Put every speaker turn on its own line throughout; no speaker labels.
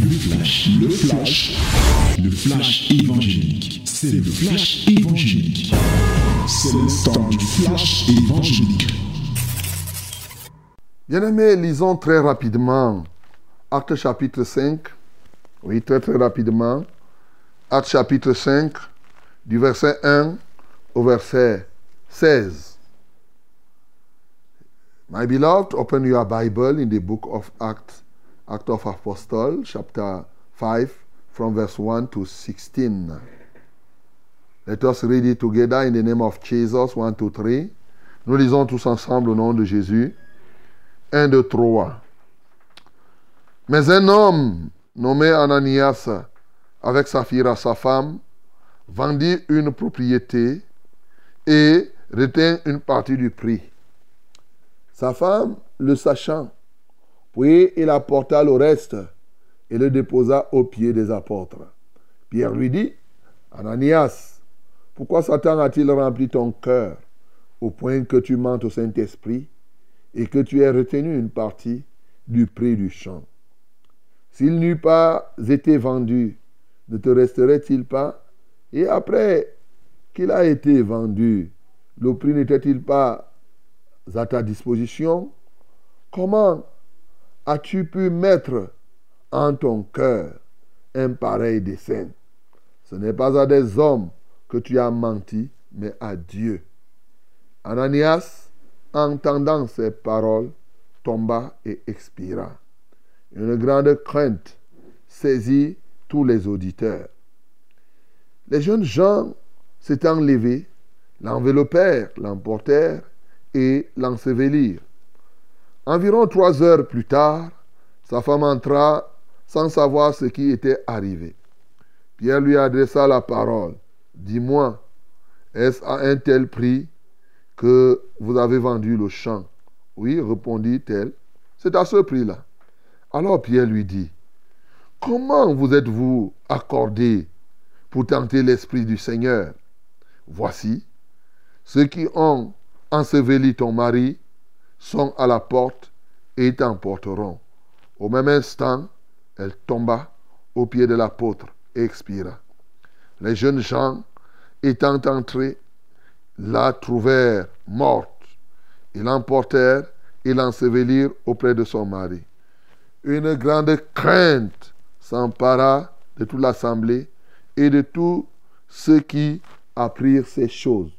Le flash, le flash, le flash évangélique. C'est le flash évangélique. C'est le temps du flash évangélique.
Bien-aimés, lisons très rapidement Acte chapitre 5. Oui, très très rapidement. Acte chapitre 5, du verset 1 au verset 16. My beloved, open your Bible in the book of Acts, Act of Apostle, chapter 5, from verse 1 to 16. Let us read it together in the name of Jesus. 1, 2, 3. Nous lisons tous ensemble au nom de Jésus. 1, 2, 3. Mais un homme nommé Ananias, avec Saphira, sa femme, vendit une propriété et retint une partie du prix. Sa femme, le sachant, puis il apporta le reste et le déposa aux pieds des apôtres. Pierre lui dit, Ananias, pourquoi Satan a-t-il rempli ton cœur au point que tu mentes au Saint-Esprit et que tu aies retenu une partie du prix du champ? S'il n'eût pas été vendu, ne te resterait-il pas? Et après qu'il a été vendu, le prix n'était-il pas à ta disposition? Comment as-tu pu mettre en ton cœur un pareil dessein Ce n'est pas à des hommes que tu as menti, mais à Dieu. Ananias, entendant ces paroles, tomba et expira. Une grande crainte saisit tous les auditeurs. Les jeunes gens s'étant levés, l'enveloppèrent, l'emportèrent et l'ensevelirent. Environ trois heures plus tard, sa femme entra sans savoir ce qui était arrivé. Pierre lui adressa la parole. Dis-moi, est-ce à un tel prix que vous avez vendu le champ? Oui, répondit-elle. C'est à ce prix-là. Alors Pierre lui dit, Comment vous êtes-vous accordé pour tenter l'Esprit du Seigneur? Voici, ceux qui ont enseveli ton mari sont à la porte et t'emporteront. Au même instant, elle tomba au pied de l'apôtre et expira. Les jeunes gens, étant entrés, la trouvèrent morte. Ils l'emportèrent et l'ensevelirent auprès de son mari. Une grande crainte s'empara de toute l'assemblée et de tous ceux qui apprirent ces choses.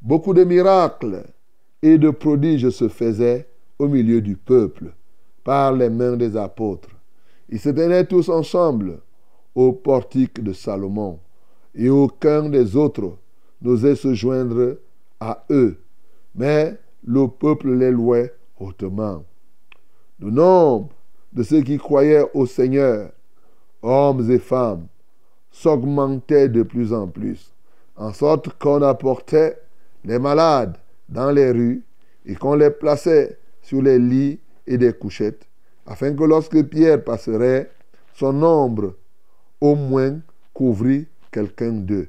Beaucoup de miracles et de prodiges se faisaient au milieu du peuple par les mains des apôtres. Ils se tenaient tous ensemble au portique de Salomon, et aucun des autres n'osait se joindre à eux, mais le peuple les louait hautement. Le nombre de ceux qui croyaient au Seigneur, hommes et femmes, s'augmentait de plus en plus, en sorte qu'on apportait les malades dans les rues et qu'on les plaçait sur les lits et des couchettes, afin que lorsque Pierre passerait, son nombre au moins couvrit quelqu'un d'eux.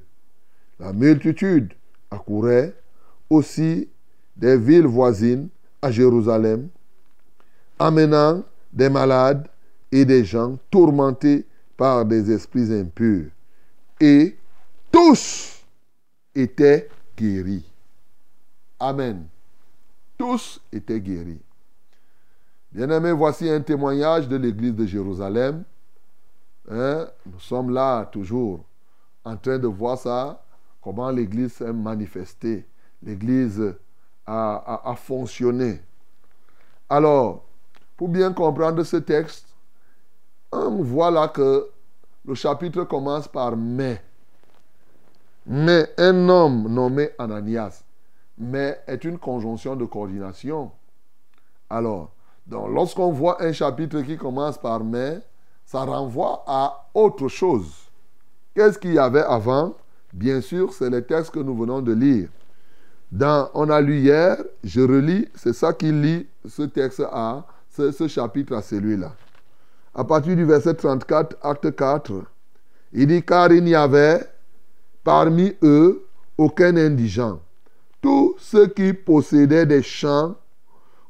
La multitude accourait aussi des villes voisines à Jérusalem, amenant des malades et des gens tourmentés par des esprits impurs. Et tous étaient guéris. Amen. Tous étaient guéris. Bien-aimés, voici un témoignage de l'église de Jérusalem. Hein? Nous sommes là toujours en train de voir ça, comment l'église s'est manifestée. L'église a, fonctionné. Alors, pour bien comprendre ce texte, on voit là que le chapitre commence par mais. Mais un homme nommé Ananias. Mais est une conjonction de coordination. Alors, lorsqu'on voit un chapitre qui commence par mais, ça renvoie à autre chose. Qu'est-ce qu'il y avait avant? Bien sûr, c'est le texte que nous venons de lire. Dans, on a lu hier, je relis, c'est ça qui lit ce texte à ce, ce chapitre à celui-là. À partir du verset 34, acte 4, il dit car il n'y avait parmi eux aucun indigent. Tous ceux qui possédaient des champs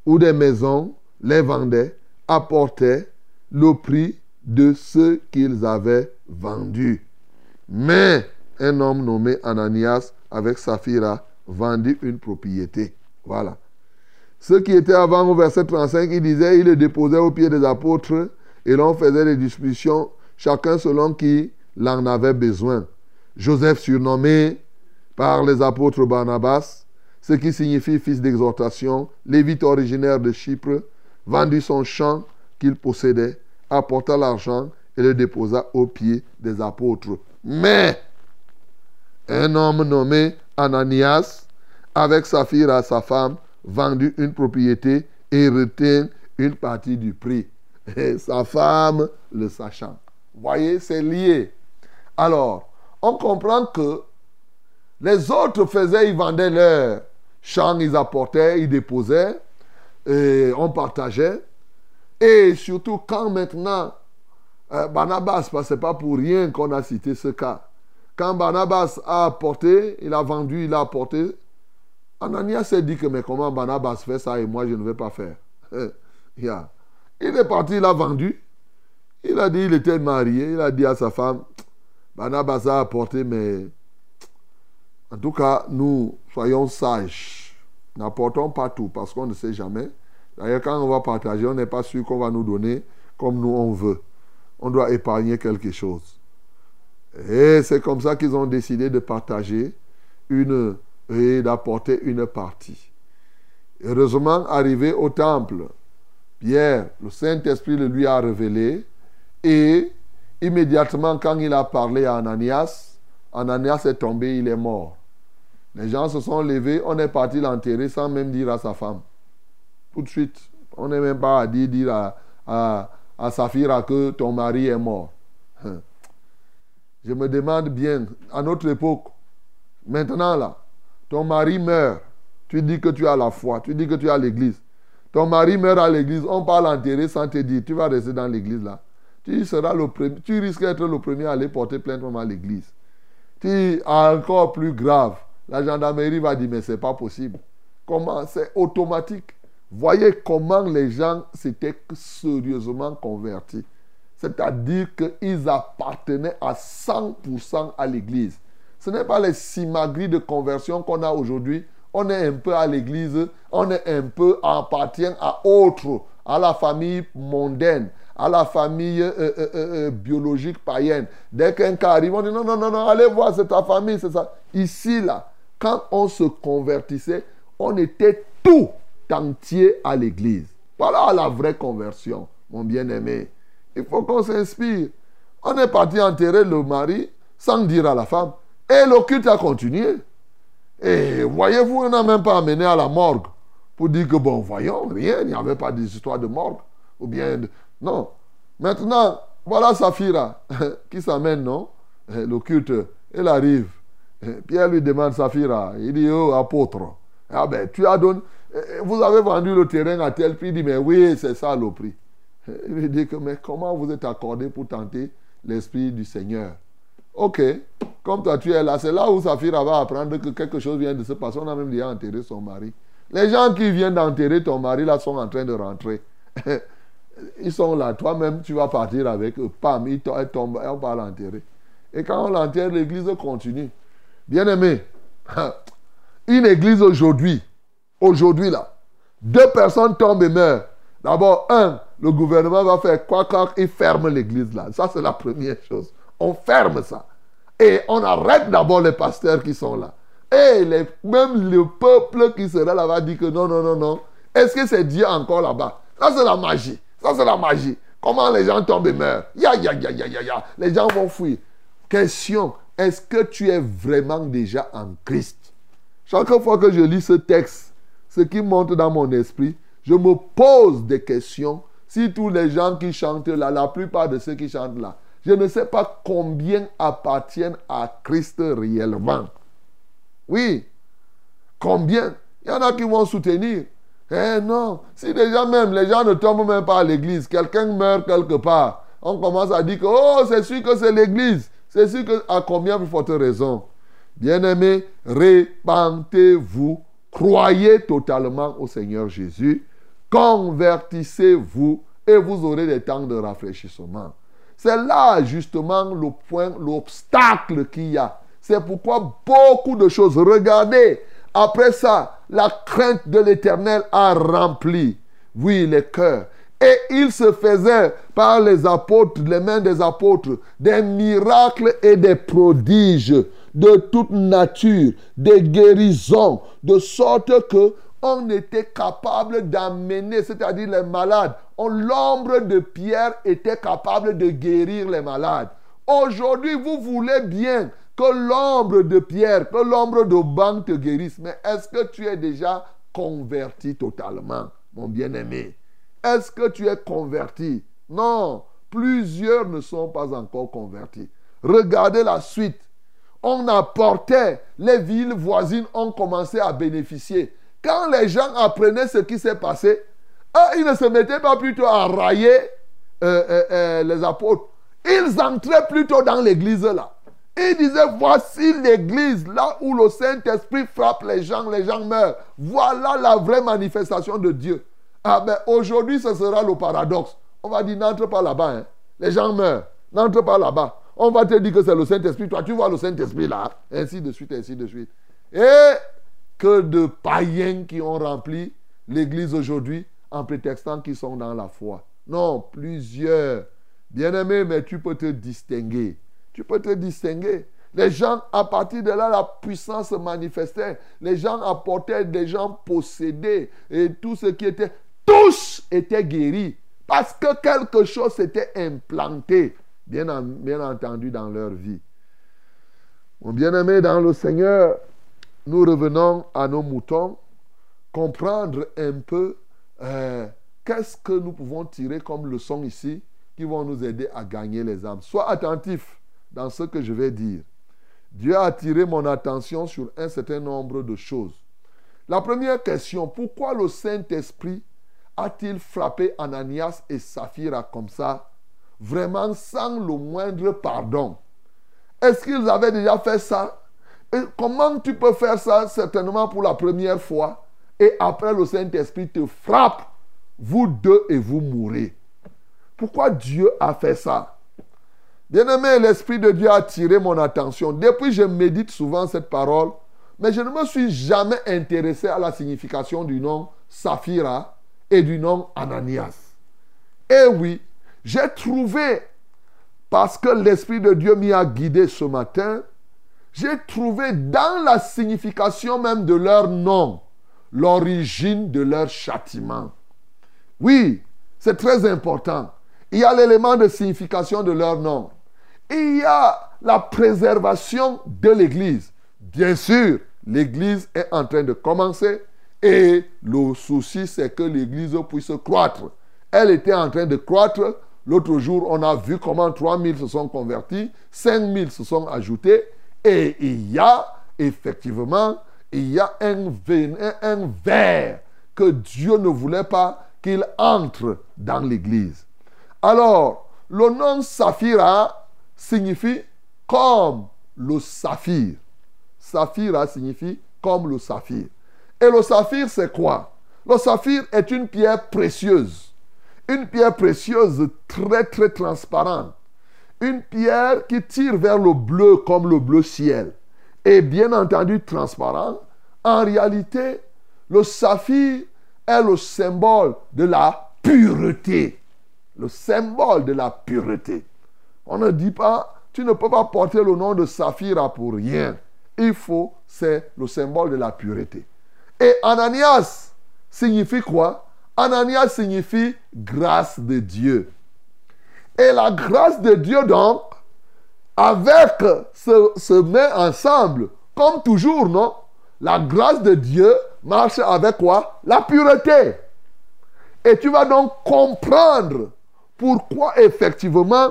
ou des maisons les vendaient, apportaient le prix de ce qu'ils avaient vendu. Mais un homme nommé Ananias avec Saphira vendit une propriété. Voilà. Ce qui était avant au verset 35, il disait, il le déposait aux pieds des apôtres et l'on faisait des discussions, chacun selon qui l'en avait besoin. Joseph surnommé par les apôtres Barnabas, ce qui signifie fils d'exhortation, lévite originaire de Chypre, vendit son champ qu'il possédait, apporta l'argent et le déposa aux pieds des apôtres. Mais un homme nommé Ananias, avec sa fille et sa femme, vendit une propriété et retint une partie du prix. Et sa femme le sachant. Voyez, c'est lié. Alors, on comprend que les autres faisaient, ils vendaient leur champ, ils apportaient, ils déposaient, et on partageait. Et surtout quand maintenant, euh, Barnabas, parce que ce n'est pas pour rien qu'on a cité ce cas, quand Barnabas a apporté, il a vendu, il a apporté, Ananias s'est dit que mais comment Barnabas fait ça et moi je ne vais pas faire? Il est parti, il a vendu. Il a dit, il était marié, il a dit à sa femme, Barnabas a apporté, mais en tout cas, nous soyons sages. N'apportons pas tout parce qu'on ne sait jamais. D'ailleurs, quand on va partager, on n'est pas sûr qu'on va nous donner comme nous on veut. On doit épargner quelque chose. Et c'est comme ça qu'ils ont décidé de partager une et d'apporter une partie. Heureusement, arrivé au temple, Pierre, le Saint-Esprit le lui a révélé et immédiatement quand il a parlé à Ananias, Ananias est tombé, il est mort. Les gens se sont levés, on est parti l'enterrer sans même dire à sa femme. Tout de suite. On n'est même pas à dire, à, à, à Saphira que ton mari est mort. Hein. Je me demande bien, à notre époque, maintenant là, ton mari meurt, tu dis que tu as la foi, tu dis que tu as l'église. Ton mari meurt à l'église, on parle enterrer sans te dire, tu vas rester dans l'église là. Tu seras le tu risques d'être le premier à aller porter plainte à l'église. Tu encore plus grave, la gendarmerie va dire mais c'est pas possible. Comment c'est automatique. Voyez comment les gens s'étaient sérieusement convertis. C'est-à-dire qu'ils appartenaient à 100% à l'église. Ce n'est pas les simagris de conversion qu'on a aujourd'hui. On est un peu à l'église, on est un peu appartient à autre, à la famille mondaine, à la famille euh, euh, euh, biologique païenne. Dès qu'un cas arrive, on dit non, non, non, non, allez voir, c'est ta famille, c'est ça. Ici, là, quand on se convertissait, on était tout entier à l'église. Voilà la vraie conversion, mon bien-aimé. Il faut qu'on s'inspire. On est parti enterrer le mari sans dire à la femme. Et le culte a continué. Et voyez-vous, on n'a même pas amené à la morgue pour dire que, bon, voyons, rien, il n'y avait pas d'histoire de morgue. Ou bien, non. Maintenant, voilà Saphira qui s'amène, non? Le culte, elle arrive. Pierre lui demande Saphira, il dit, oh, apôtre, ah ben, tu as donné, vous avez vendu le terrain à tel prix, il dit, mais oui, c'est ça le prix. Il lui dit que, mais comment vous êtes accordé pour tenter l'Esprit du Seigneur? Ok, comme toi tu es là, c'est là où Saphira va apprendre que quelque chose vient de se passer. On a même déjà enterré son mari. Les gens qui viennent d'enterrer ton mari là sont en train de rentrer. Ils sont là. Toi-même, tu vas partir avec eux. Pam, ils tombent, on va l'enterrer. Et quand on l'enterre, l'église continue. Bien aimé, une église aujourd'hui, aujourd'hui là, deux personnes tombent et meurent. D'abord, un, le gouvernement va faire quoi quand il ferme l'église là? Ça, c'est la première chose. On ferme ça. Et on arrête d'abord les pasteurs qui sont là. Et les, même le peuple qui sera là va dire que non, non, non, non. Est-ce que c'est Dieu encore là-bas? Ça, c'est la magie. Ça, c'est la magie. Comment les gens tombent et meurent? Ya, ya, ya, ya, ya, ya. Les gens vont fuir. Question est-ce que tu es vraiment déjà en Christ? Chaque fois que je lis ce texte, ce qui monte dans mon esprit, je me pose des questions. Si tous les gens qui chantent là, la plupart de ceux qui chantent là, je ne sais pas combien appartiennent à Christ réellement. Oui. Combien? Il y en a qui vont soutenir. Eh non, si déjà même les gens ne tombent même pas à l'église, quelqu'un meurt quelque part, on commence à dire que oh, c'est sûr que c'est l'église. C'est sûr que à combien vous forte raison? Bien-aimés, répentez-vous, croyez totalement au Seigneur Jésus, convertissez-vous et vous aurez des temps de rafraîchissement. C'est là justement le point, l'obstacle qu'il y a. C'est pourquoi beaucoup de choses, regardez, après ça, la crainte de l'Éternel a rempli, oui, les cœurs. Et il se faisait par les apôtres, les mains des apôtres, des miracles et des prodiges de toute nature, des guérisons, de sorte que on était capable d'amener, c'est-à-dire les malades. L'ombre de Pierre était capable de guérir les malades. Aujourd'hui, vous voulez bien que l'ombre de Pierre, que l'ombre de Banque te guérisse, mais est-ce que tu es déjà converti totalement, mon bien-aimé? Est-ce que tu es converti? Non, plusieurs ne sont pas encore convertis. Regardez la suite. On apportait, les villes voisines ont commencé à bénéficier. Quand les gens apprenaient ce qui s'est passé, ah, ils ne se mettaient pas plutôt à railler euh, euh, euh, les apôtres. Ils entraient plutôt dans l'église là. Ils disaient, voici l'église, là où le Saint-Esprit frappe les gens, les gens meurent. Voilà la vraie manifestation de Dieu. Ah ben aujourd'hui, ce sera le paradoxe. On va dire, n'entre pas là-bas. Hein. Les gens meurent. N'entre pas là-bas. On va te dire que c'est le Saint-Esprit. Toi, tu vois le Saint-Esprit là. Ainsi de suite, ainsi de suite. Et que de païens qui ont rempli l'église aujourd'hui en prétextant qu'ils sont dans la foi. Non, plusieurs. Bien-aimé, mais tu peux te distinguer. Tu peux te distinguer. Les gens, à partir de là, la puissance se manifestait. Les gens apportaient des gens possédés. Et tout ce qui était, tous étaient guéris. Parce que quelque chose s'était implanté, bien, bien entendu, dans leur vie. Mon bien-aimé dans le Seigneur, nous revenons à nos moutons, comprendre un peu euh, qu'est-ce que nous pouvons tirer comme leçon ici qui vont nous aider à gagner les âmes. Sois attentif dans ce que je vais dire. Dieu a attiré mon attention sur un certain nombre de choses. La première question, pourquoi le Saint-Esprit a-t-il frappé Ananias et Saphira comme ça, vraiment sans le moindre pardon. Est-ce qu'ils avaient déjà fait ça? Comment tu peux faire ça certainement pour la première fois et après le Saint-Esprit te frappe, vous deux et vous mourrez? Pourquoi Dieu a fait ça? Bien-aimé, l'Esprit de Dieu a attiré mon attention. Depuis, je médite souvent cette parole, mais je ne me suis jamais intéressé à la signification du nom Saphira et du nom Ananias. Et oui, j'ai trouvé, parce que l'Esprit de Dieu m'y a guidé ce matin, j'ai trouvé dans la signification même de leur nom l'origine de leur châtiment. Oui, c'est très important. Il y a l'élément de signification de leur nom. Il y a la préservation de l'Église. Bien sûr, l'Église est en train de commencer et le souci, c'est que l'Église puisse croître. Elle était en train de croître. L'autre jour, on a vu comment 3000 se sont convertis, 5000 se sont ajoutés et il y a effectivement, il y a un, un, verre que Dieu ne voulait pas qu'il entre dans l'église. Alors, le nom Saphira signifie comme le saphir. Saphira signifie comme le saphir. Et le saphir, c'est quoi? Le saphir est une pierre précieuse. Une pierre précieuse très très transparente une pierre qui tire vers le bleu comme le bleu ciel. Et bien entendu transparent. En réalité, le saphir est le symbole de la pureté. Le symbole de la pureté. On ne dit pas, tu ne peux pas porter le nom de saphir pour rien. Il faut, c'est le symbole de la pureté. Et Ananias signifie quoi? Ananias signifie grâce de Dieu. Et la grâce de Dieu, donc, avec se, se met ensemble, comme toujours, non? La grâce de Dieu marche avec quoi? La pureté. Et tu vas donc comprendre pourquoi effectivement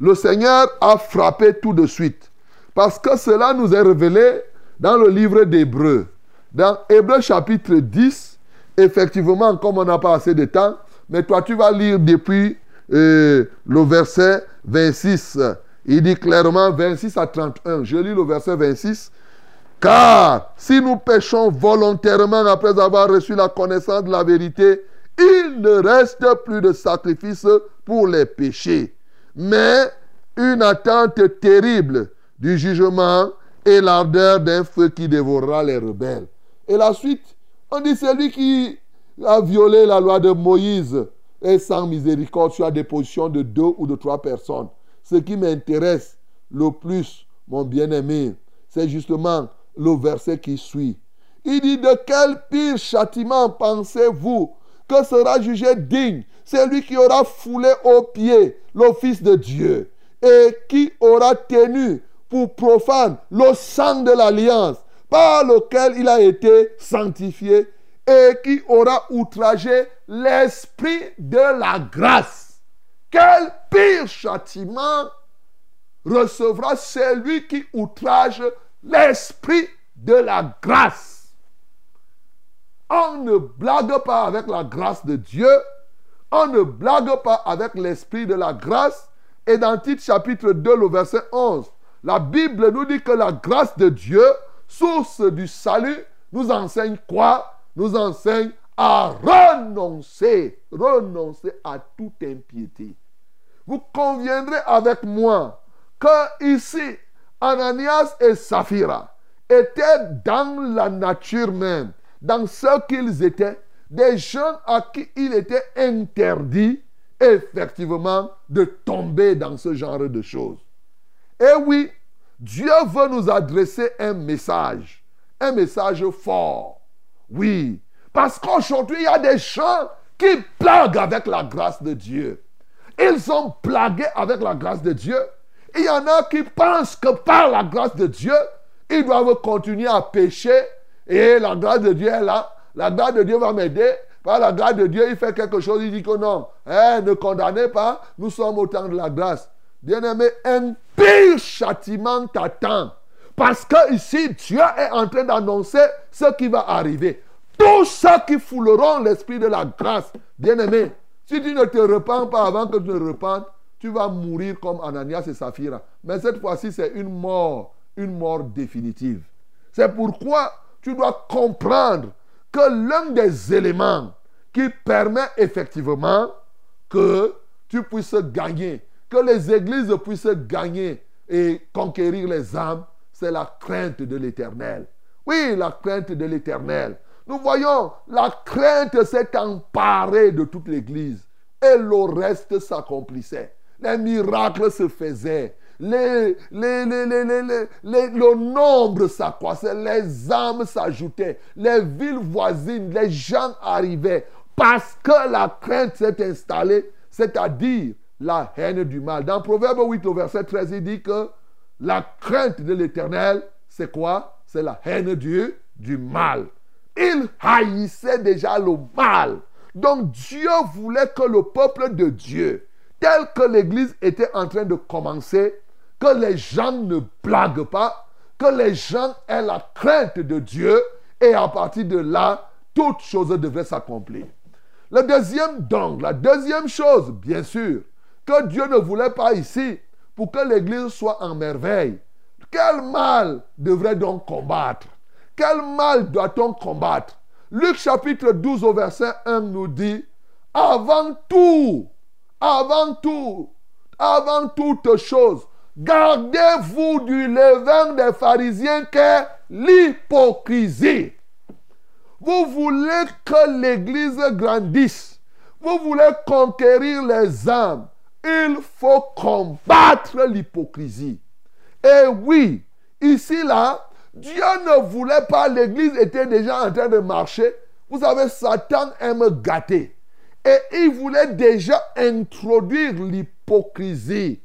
le Seigneur a frappé tout de suite. Parce que cela nous est révélé dans le livre d'Hébreu. Dans Hébreu chapitre 10, effectivement, comme on n'a pas assez de temps, mais toi tu vas lire depuis le verset 26. Il dit clairement 26 à 31. Je lis le verset 26. Car si nous péchons volontairement après avoir reçu la connaissance de la vérité, il ne reste plus de sacrifice pour les péchés, mais une attente terrible du jugement et l'ardeur d'un feu qui dévorera les rebelles. Et la suite, on dit celui qui a violé la loi de Moïse et sans miséricorde sur la déposition de deux ou de trois personnes. Ce qui m'intéresse le plus, mon bien-aimé, c'est justement le verset qui suit. Il dit, de quel pire châtiment pensez-vous que sera jugé digne celui qui aura foulé aux pieds l'office de Dieu et qui aura tenu pour profane le sang de l'alliance par lequel il a été sanctifié et qui aura outragé l'esprit de la grâce. Quel pire châtiment recevra celui qui outrage l'esprit de la grâce? On ne blague pas avec la grâce de Dieu. On ne blague pas avec l'esprit de la grâce. Et dans Tite chapitre 2, le verset 11, la Bible nous dit que la grâce de Dieu, source du salut, nous enseigne quoi? Nous enseigne à renoncer, renoncer à toute impiété. Vous conviendrez avec moi que ici, Ananias et Saphira étaient dans la nature même, dans ce qu'ils étaient, des gens à qui il était interdit effectivement de tomber dans ce genre de choses. Et oui, Dieu veut nous adresser un message, un message fort. Oui, parce qu'aujourd'hui, il y a des gens qui blaguent avec la grâce de Dieu. Ils sont blagués avec la grâce de Dieu. Il y en a qui pensent que par la grâce de Dieu, ils doivent continuer à pécher et la grâce de Dieu est là. La grâce de Dieu va m'aider. Par la grâce de Dieu, il fait quelque chose, il dit que non, hein, ne condamnez pas, nous sommes au temps de la grâce. Bien-aimé, un pire châtiment t'attend? Parce que ici, Dieu est en train d'annoncer ce qui va arriver. Tous ceux qui fouleront l'esprit de la grâce, bien-aimé, si tu ne te repens pas avant que tu ne repentes, tu vas mourir comme Ananias et Saphira. Mais cette fois-ci, c'est une mort, une mort définitive. C'est pourquoi tu dois comprendre que l'un des éléments qui permet effectivement que tu puisses gagner, que les églises puissent gagner et conquérir les âmes, c'est la crainte de l'éternel. Oui, la crainte de l'éternel. Nous voyons, la crainte s'est emparée de toute l'église et le reste s'accomplissait les miracles se faisaient. Le nombre s'accroissait, les âmes s'ajoutaient, les villes voisines, les gens arrivaient parce que la crainte s'est installée, c'est-à-dire la haine du mal. Dans Proverbe 8 au verset 13, il dit que la crainte de l'éternel, c'est quoi? C'est la haine du, du mal. Il haïssait déjà le mal. Donc Dieu voulait que le peuple de Dieu tel que l'Église était en train de commencer, que les gens ne blaguent pas, que les gens aient la crainte de Dieu, et à partir de là, toutes choses devraient s'accomplir. Le deuxième la deuxième chose, bien sûr, que Dieu ne voulait pas ici, pour que l'Église soit en merveille. Quel mal devrait donc combattre? Quel mal doit-on combattre? Luc chapitre 12 au verset 1 nous dit, avant tout, avant tout, avant toute chose, gardez-vous du levain des pharisiens qu'est l'hypocrisie. Vous voulez que l'Église grandisse. Vous voulez conquérir les âmes. Il faut combattre l'hypocrisie. Et oui, ici là, Dieu ne voulait pas, l'Église était déjà en train de marcher. Vous savez, Satan aime gâter. Et il voulait déjà introduire l'hypocrisie.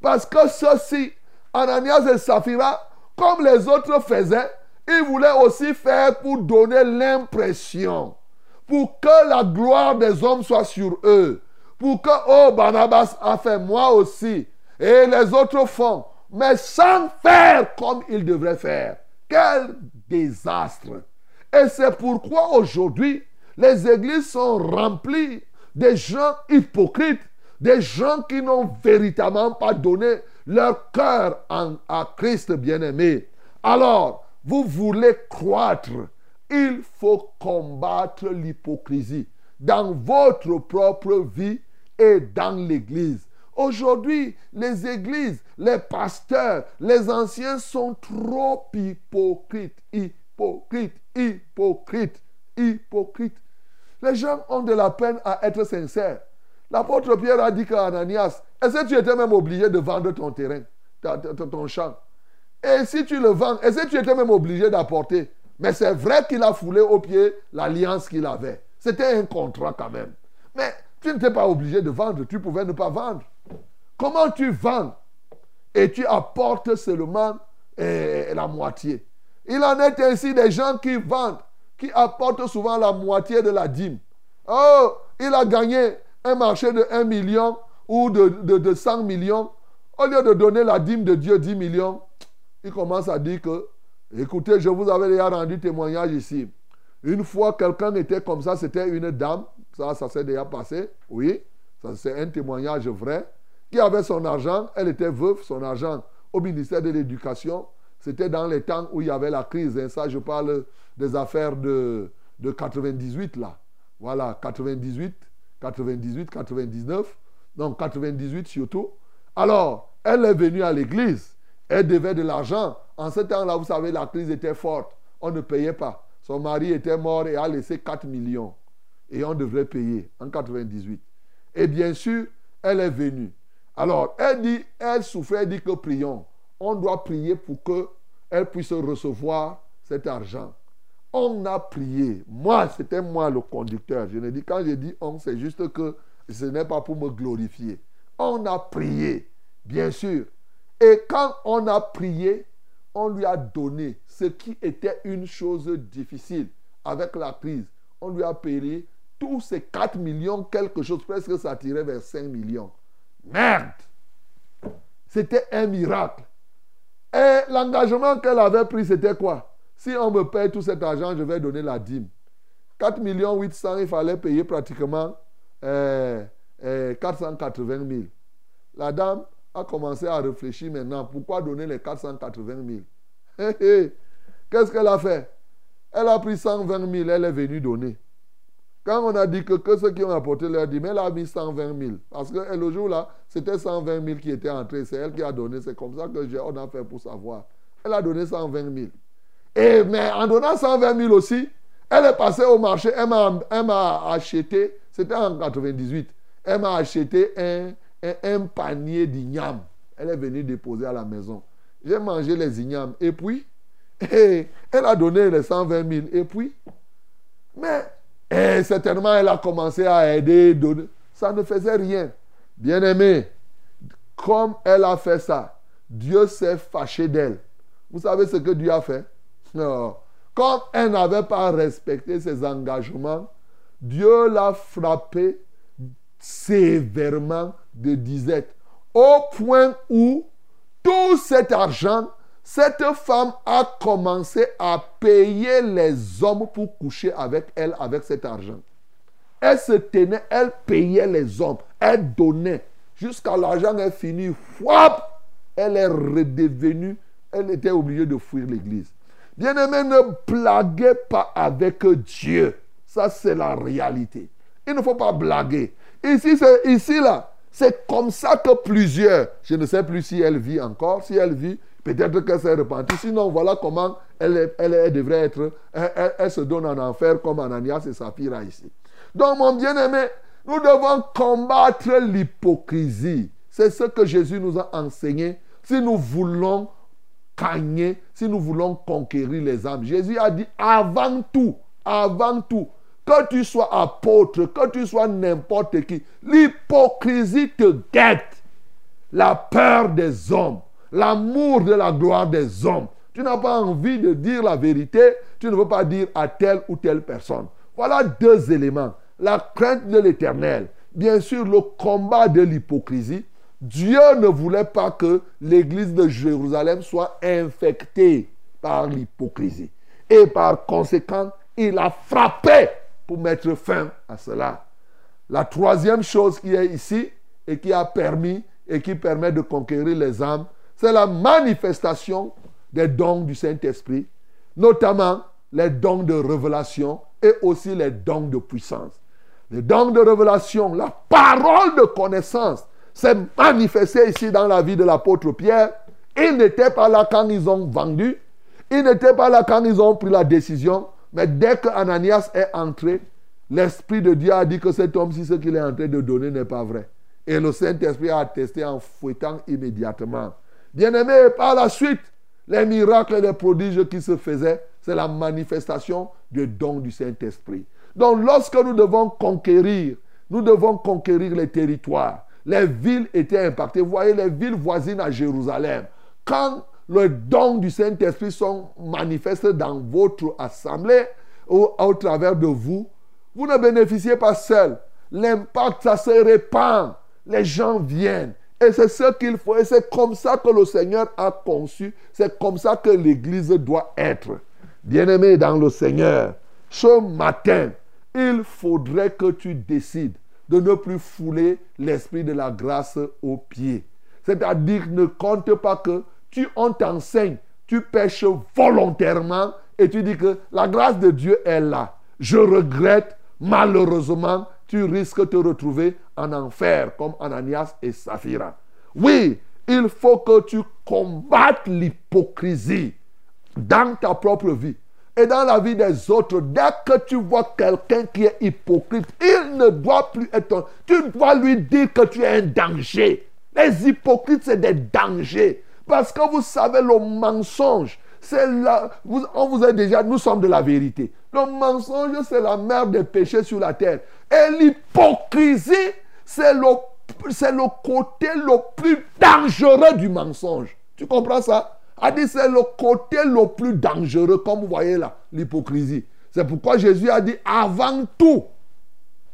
Parce que ceci, Ananias et Saphira, comme les autres faisaient, ils voulaient aussi faire pour donner l'impression, pour que la gloire des hommes soit sur eux, pour que, oh, Barnabas a fait moi aussi, et les autres font, mais sans faire comme ils devraient faire. Quel désastre. Et c'est pourquoi aujourd'hui, les églises sont remplies des gens hypocrites, des gens qui n'ont véritablement pas donné leur cœur à Christ bien-aimé. Alors, vous voulez croître, il faut combattre l'hypocrisie dans votre propre vie et dans l'Église. Aujourd'hui, les églises, les pasteurs, les anciens sont trop hypocrites, hypocrites, hypocrites, hypocrites. Les gens ont de la peine à être sincères. L'apôtre Pierre a dit qu'à Ananias, est-ce que tu étais même obligé de vendre ton terrain, ton champ? Et si tu le vends, est-ce que tu étais même obligé d'apporter? Mais c'est vrai qu'il a foulé au pied l'alliance qu'il avait. C'était un contrat quand même. Mais tu n'étais pas obligé de vendre, tu pouvais ne pas vendre. Comment tu vends? Et tu apportes seulement eh, la moitié Il en est ainsi des gens qui vendent, qui apportent souvent la moitié de la dîme. Oh, il a gagné un marché de 1 million ou de, de, 100 millions. Au lieu de donner la dîme de Dieu 10 millions, il commence à dire que, écoutez, je vous avais déjà rendu témoignage ici. Une fois, quelqu'un était comme ça, c'était une dame, ça, ça s'est déjà passé, oui, ça c'est un témoignage vrai qui avait son argent, elle était veuve, son argent au ministère de l'Éducation. C'était dans les temps où il y avait la crise. Hein. Ça, je parle des affaires de, de 98, là. Voilà, 98, 98, 99. Donc, 98 surtout. Alors, elle est venue à l'église. Elle devait de l'argent. En ce temps-là, vous savez, la crise était forte. On ne payait pas. Son mari était mort et a laissé 4 millions. Et on devrait payer en 98. Et bien sûr, elle est venue. Alors, elle dit, elle souffrait, elle dit que prions. On doit prier pour qu'elle puisse recevoir cet argent. On a prié. Moi, c'était moi le conducteur. Je ne dis, quand je dis on, c'est juste que ce n'est pas pour me glorifier. On a prié, bien sûr. Et quand on a prié, on lui a donné ce qui était une chose difficile avec la crise. On lui a payé tous ces 4 millions, quelque chose, presque ça tirait vers 5 millions. Merde. C'était un miracle. Et l'engagement qu'elle avait pris, c'était quoi? Si on me paye tout cet argent, je vais donner la dîme. 4 millions 800, il fallait payer pratiquement 480 euh, 000. Euh, la dame a commencé à réfléchir maintenant. Pourquoi donner les 480 000 Qu'est-ce qu'elle a fait? Elle a pris 120 000, elle est venue donner. Quand on a dit que, ceux qui ont apporté leur mais elle a mis 120 000. Parce que le jour-là, c'était 120 000 qui étaient entrés. C'est elle qui a donné. C'est comme ça que on a fait pour savoir. Elle a donné 120 000. Et, mais en donnant 120 000 aussi, elle est passée au marché. Elle m'a acheté, c'était en 98, elle m'a acheté un, un, panier d'igname. Elle est venue déposer à la maison. J'ai mangé les ignames. Et puis, et elle a donné les 120 000. Et puis, mais et certainement, elle a commencé à aider, donner. Ça ne faisait rien. Bien-aimé, comme elle a fait ça, Dieu s'est fâché d'elle. Vous savez ce que Dieu a fait? Non. Comme elle n'avait pas respecté ses engagements, Dieu l'a frappé sévèrement de disette. Au point où tout cet argent cette femme a commencé à payer les hommes pour coucher avec elle avec cet argent. Elle se tenait, elle payait les hommes, elle donnait. Jusqu'à l'argent est fini, elle est redevenue, elle était obligée de fuir l'église. Bien-aimé, ne blaguez pas avec Dieu. Ça, c'est la réalité. Il ne faut pas blaguer. Ici, ici là, c'est comme ça que plusieurs, je ne sais plus si elle vit encore, si elle vit, Peut-être qu'elle s'est repentie. Sinon, voilà comment elle, devrait être. Elle, se donne en enfer comme Ananias et Saphira ici. Donc, mon bien-aimé, nous devons combattre l'hypocrisie. C'est ce que Jésus nous a enseigné. Si nous voulons gagner, si nous voulons conquérir les âmes. Jésus a dit avant tout, avant tout, que tu sois apôtre, que tu sois n'importe qui, l'hypocrisie te guette. La peur des hommes, l'amour de la gloire des hommes. Tu n'as pas envie de dire la vérité, tu ne veux pas dire à telle ou telle personne. Voilà deux éléments. La crainte de l'éternel, bien sûr le combat de l'hypocrisie. Dieu ne voulait pas que l'église de Jérusalem soit infectée par l'hypocrisie. Et par conséquent, il a frappé pour mettre fin à cela. La troisième chose qui est ici et qui a permis et qui permet de conquérir les âmes, c'est la manifestation des dons du Saint-Esprit, notamment les dons de révélation et aussi les dons de puissance. Les dons de révélation, la parole de connaissance, s'est manifesté ici dans la vie de l'apôtre Pierre. Il n'était pas là quand ils ont vendu. Il n'était pas là quand ils ont pris la décision. Mais dès que Ananias est entré, l'Esprit de Dieu a dit que cet homme, si ce qu'il est en train de donner n'est pas vrai. Et le Saint-Esprit a attesté en fouettant immédiatement. Bien-aimé, par la suite, les miracles et les prodiges qui se faisaient, c'est la manifestation du don du Saint-Esprit. Donc lorsque nous devons conquérir, nous devons conquérir les territoires. Les villes étaient impactées. Vous voyez les villes voisines à Jérusalem. Quand le don du Saint-Esprit sont manifestés dans votre assemblée ou au travers de vous, vous ne bénéficiez pas seul. L'impact, ça se répand. Les gens viennent. Et c'est ce qu'il faut. C'est comme ça que le Seigneur a conçu. C'est comme ça que l'Église doit être. Bien-aimé dans le Seigneur, ce matin, il faudrait que tu décides de ne plus fouler l'esprit de la grâce aux pieds. C'est-à-dire, ne compte pas que tu, on t'enseigne, tu pêches volontairement et tu dis que la grâce de Dieu est là. Je regrette, malheureusement, tu risques de te retrouver en enfer comme Ananias et Saphira. Oui, il faut que tu combattes l'hypocrisie dans ta propre vie et dans la vie des autres. Dès que tu vois quelqu'un qui est hypocrite, il ne doit plus être... Tu dois lui dire que tu es un danger. Les hypocrites, c'est des dangers. Parce que vous savez, le mensonge, c'est là, on vous a déjà, nous sommes de la vérité. Le mensonge, c'est la mère des péchés sur la terre. Et l'hypocrisie, c'est le, côté le plus dangereux du mensonge. Tu comprends ça? A dit c'est le côté le plus dangereux, comme vous voyez là, l'hypocrisie. C'est pourquoi Jésus a dit avant tout,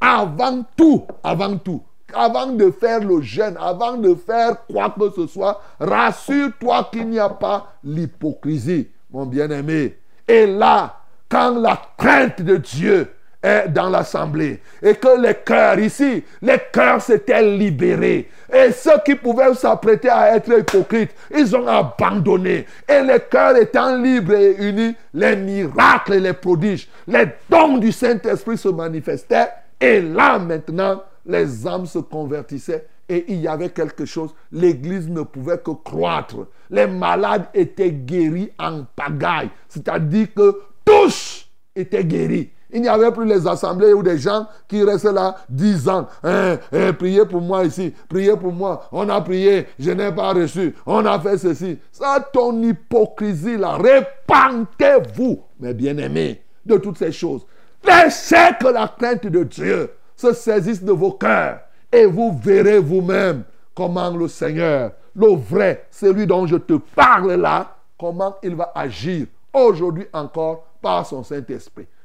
avant tout, avant tout, avant de faire le jeûne, avant de faire quoi que ce soit, rassure-toi qu'il n'y a pas l'hypocrisie, mon bien-aimé. Et là, quand la crainte de Dieu dans l'assemblée et que les cœurs ici, les cœurs s'étaient libérés et ceux qui pouvaient s'apprêter à être hypocrites, ils ont abandonné et les cœurs étant libres et unis, les miracles et les prodiges, les dons du Saint-Esprit se manifestaient et là maintenant, les âmes se convertissaient et il y avait quelque chose. L'église ne pouvait que croître. Les malades étaient guéris en pagaille. C'est-à-dire que tous étaient guéris. Il n'y avait plus les assemblées où des gens qui restent là dix ans. Hein, hein, priez pour moi ici, priez pour moi. On a prié, je n'ai pas reçu. On a fait ceci. Ça, ton hypocrisie là, répandez-vous, mes bien-aimés, de toutes ces choses. Laissez que la crainte de Dieu se saisisse de vos cœurs et vous verrez vous-même comment le Seigneur, le vrai, celui dont je te parle là, comment il va agir aujourd'hui encore par son Saint-Esprit.